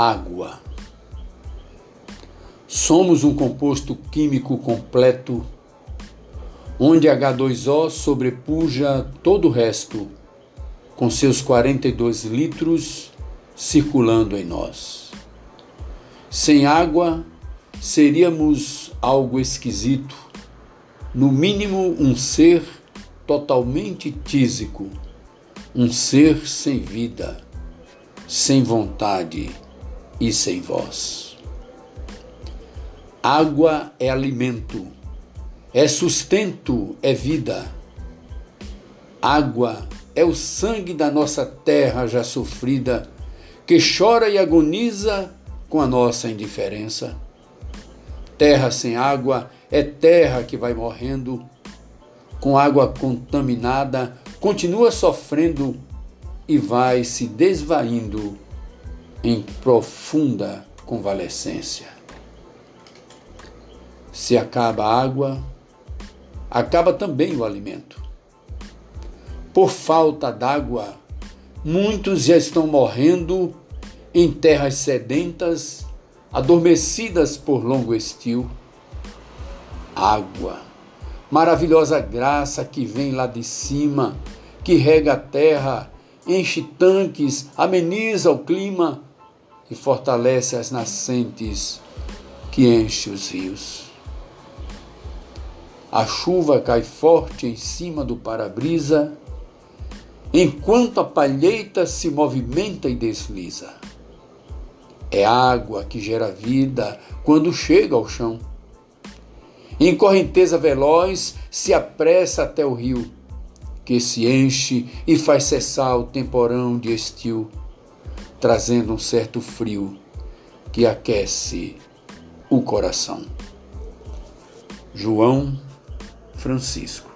água. Somos um composto químico completo, onde H2O sobrepuja todo o resto, com seus 42 litros circulando em nós. Sem água, seríamos algo esquisito, no mínimo um ser totalmente tísico, um ser sem vida sem vontade e sem voz. Água é alimento, é sustento, é vida. Água é o sangue da nossa terra já sofrida, que chora e agoniza com a nossa indiferença. Terra sem água é terra que vai morrendo, com água contaminada, continua sofrendo e vai se desvaindo em profunda convalescência. Se acaba a água, acaba também o alimento. Por falta d'água, muitos já estão morrendo em terras sedentas, adormecidas por longo estio. Água, maravilhosa graça que vem lá de cima, que rega a terra enche tanques, ameniza o clima e fortalece as nascentes que enche os rios. A chuva cai forte em cima do para-brisa, enquanto a palheita se movimenta e desliza. É água que gera vida quando chega ao chão. Em correnteza veloz se apressa até o rio que se enche e faz cessar o temporão de estio, trazendo um certo frio que aquece o coração. João Francisco